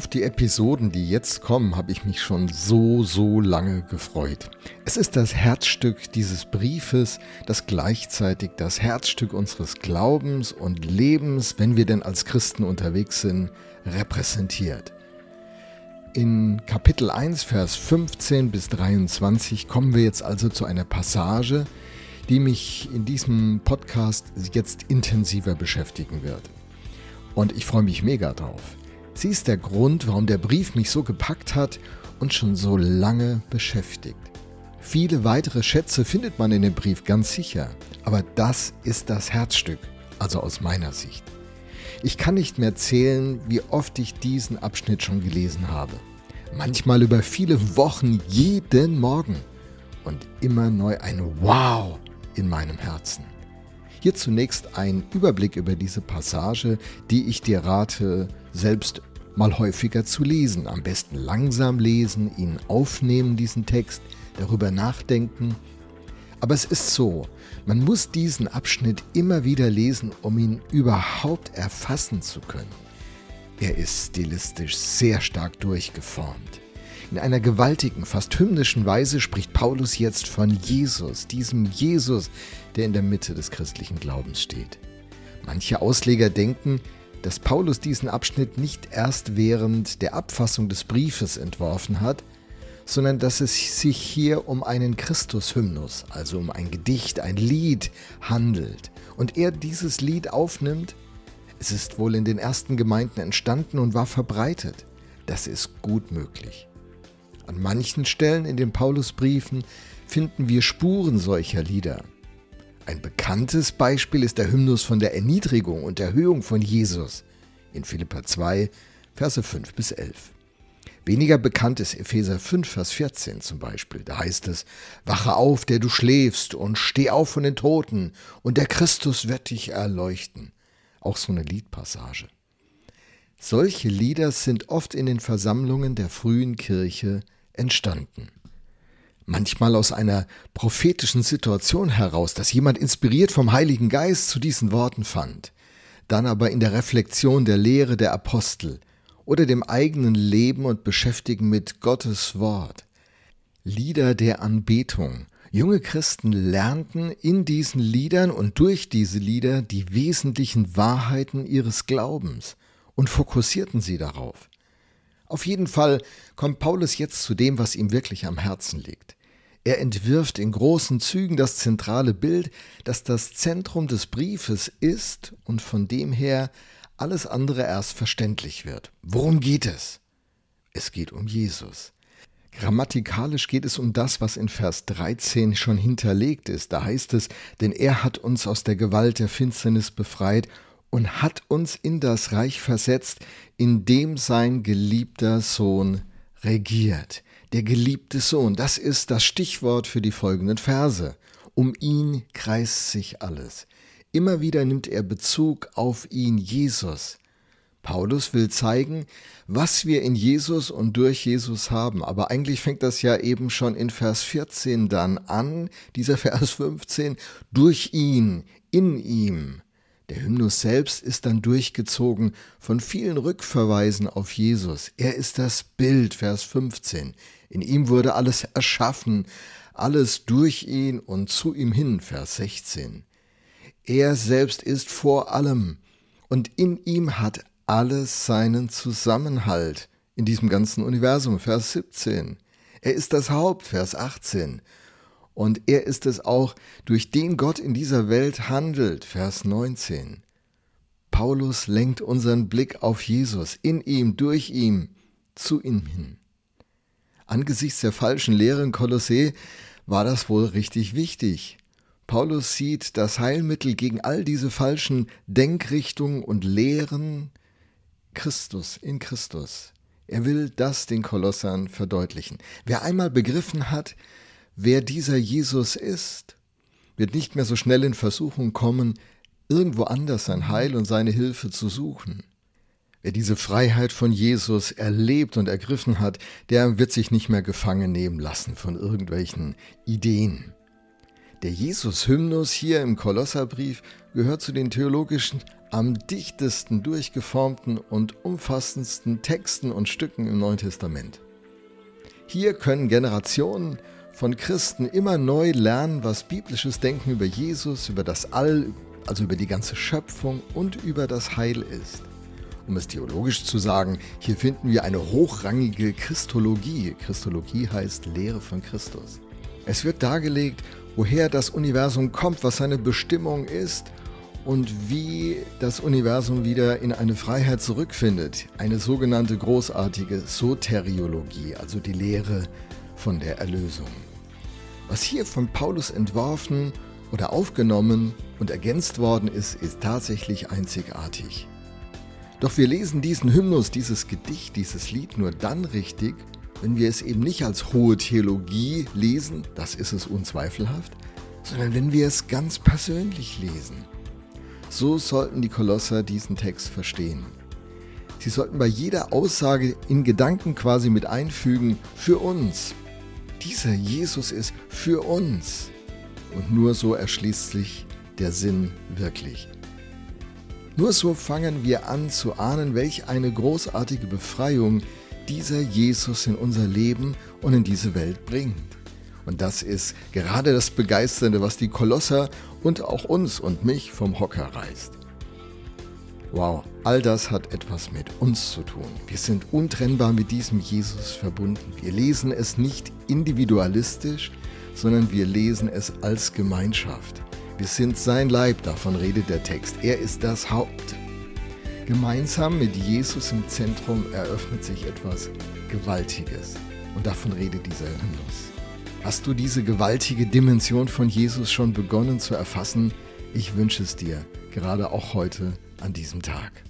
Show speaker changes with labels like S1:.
S1: Auf die Episoden, die jetzt kommen, habe ich mich schon so, so lange gefreut. Es ist das Herzstück dieses Briefes, das gleichzeitig das Herzstück unseres Glaubens und Lebens, wenn wir denn als Christen unterwegs sind, repräsentiert. In Kapitel 1, Vers 15 bis 23 kommen wir jetzt also zu einer Passage, die mich in diesem Podcast jetzt intensiver beschäftigen wird. Und ich freue mich mega drauf. Sie ist der Grund, warum der Brief mich so gepackt hat und schon so lange beschäftigt. Viele weitere Schätze findet man in dem Brief ganz sicher, aber das ist das Herzstück, also aus meiner Sicht. Ich kann nicht mehr zählen, wie oft ich diesen Abschnitt schon gelesen habe. Manchmal über viele Wochen, jeden Morgen. Und immer neu ein Wow in meinem Herzen. Hier zunächst ein Überblick über diese Passage, die ich dir rate, selbst mal häufiger zu lesen. Am besten langsam lesen, ihn aufnehmen, diesen Text, darüber nachdenken. Aber es ist so, man muss diesen Abschnitt immer wieder lesen, um ihn überhaupt erfassen zu können. Er ist stilistisch sehr stark durchgeformt. In einer gewaltigen, fast hymnischen Weise spricht Paulus jetzt von Jesus, diesem Jesus, der in der Mitte des christlichen Glaubens steht. Manche Ausleger denken, dass Paulus diesen Abschnitt nicht erst während der Abfassung des Briefes entworfen hat, sondern dass es sich hier um einen Christushymnus, also um ein Gedicht, ein Lied handelt. Und er dieses Lied aufnimmt, es ist wohl in den ersten Gemeinden entstanden und war verbreitet. Das ist gut möglich. An manchen Stellen in den Paulusbriefen finden wir Spuren solcher Lieder. Ein bekanntes Beispiel ist der Hymnus von der Erniedrigung und Erhöhung von Jesus in Philippa 2, Verse 5 bis 11. Weniger bekannt ist Epheser 5, Vers 14 zum Beispiel. Da heißt es, Wache auf, der du schläfst, und steh auf von den Toten, und der Christus wird dich erleuchten. Auch so eine Liedpassage. Solche Lieder sind oft in den Versammlungen der frühen Kirche entstanden manchmal aus einer prophetischen Situation heraus, dass jemand inspiriert vom Heiligen Geist zu diesen Worten fand, dann aber in der Reflexion der Lehre der Apostel oder dem eigenen Leben und Beschäftigen mit Gottes Wort. Lieder der Anbetung. Junge Christen lernten in diesen Liedern und durch diese Lieder die wesentlichen Wahrheiten ihres Glaubens und fokussierten sie darauf. Auf jeden Fall kommt Paulus jetzt zu dem, was ihm wirklich am Herzen liegt. Er entwirft in großen Zügen das zentrale Bild, das das Zentrum des Briefes ist und von dem her alles andere erst verständlich wird. Worum geht es? Es geht um Jesus. Grammatikalisch geht es um das, was in Vers 13 schon hinterlegt ist. Da heißt es, denn er hat uns aus der Gewalt der Finsternis befreit und hat uns in das Reich versetzt, in dem sein geliebter Sohn regiert der geliebte Sohn. Das ist das Stichwort für die folgenden Verse. Um ihn kreist sich alles. Immer wieder nimmt er Bezug auf ihn, Jesus. Paulus will zeigen, was wir in Jesus und durch Jesus haben. Aber eigentlich fängt das ja eben schon in Vers 14 dann an, dieser Vers 15, durch ihn, in ihm. Der Hymnus selbst ist dann durchgezogen von vielen Rückverweisen auf Jesus. Er ist das Bild, Vers 15. In ihm wurde alles erschaffen, alles durch ihn und zu ihm hin, Vers 16. Er selbst ist vor allem und in ihm hat alles seinen Zusammenhalt in diesem ganzen Universum, Vers 17. Er ist das Haupt, Vers 18. Und er ist es auch, durch den Gott in dieser Welt handelt. Vers 19. Paulus lenkt unseren Blick auf Jesus, in ihm, durch ihm, zu ihm hin. Angesichts der falschen Lehre in Kolossee war das wohl richtig wichtig. Paulus sieht das Heilmittel gegen all diese falschen Denkrichtungen und Lehren Christus in Christus. Er will das den Kolossern verdeutlichen. Wer einmal begriffen hat, wer dieser Jesus ist, wird nicht mehr so schnell in Versuchung kommen, irgendwo anders sein Heil und seine Hilfe zu suchen. Wer diese Freiheit von Jesus erlebt und ergriffen hat, der wird sich nicht mehr gefangen nehmen lassen von irgendwelchen Ideen. Der Jesus-Hymnus hier im Kolosserbrief gehört zu den theologischen am dichtesten durchgeformten und umfassendsten Texten und Stücken im Neuen Testament. Hier können Generationen von Christen immer neu lernen, was biblisches Denken über Jesus, über das All, also über die ganze Schöpfung und über das Heil ist. Um es theologisch zu sagen, hier finden wir eine hochrangige Christologie. Christologie heißt Lehre von Christus. Es wird dargelegt, woher das Universum kommt, was seine Bestimmung ist und wie das Universum wieder in eine Freiheit zurückfindet. Eine sogenannte großartige Soteriologie, also die Lehre von der Erlösung. Was hier von Paulus entworfen oder aufgenommen und ergänzt worden ist, ist tatsächlich einzigartig. Doch wir lesen diesen Hymnus, dieses Gedicht, dieses Lied nur dann richtig, wenn wir es eben nicht als hohe Theologie lesen, das ist es unzweifelhaft, sondern wenn wir es ganz persönlich lesen. So sollten die Kolosser diesen Text verstehen. Sie sollten bei jeder Aussage in Gedanken quasi mit einfügen, für uns. Dieser Jesus ist für uns. Und nur so erschließt sich der Sinn wirklich. Nur so fangen wir an zu ahnen, welch eine großartige Befreiung dieser Jesus in unser Leben und in diese Welt bringt. Und das ist gerade das Begeisternde, was die Kolosser und auch uns und mich vom Hocker reißt. Wow, all das hat etwas mit uns zu tun. Wir sind untrennbar mit diesem Jesus verbunden. Wir lesen es nicht individualistisch, sondern wir lesen es als Gemeinschaft. Wir sind sein Leib, davon redet der Text. Er ist das Haupt. Gemeinsam mit Jesus im Zentrum eröffnet sich etwas Gewaltiges. Und davon redet dieser Hymnus. Hast du diese gewaltige Dimension von Jesus schon begonnen zu erfassen? Ich wünsche es dir, gerade auch heute an diesem Tag.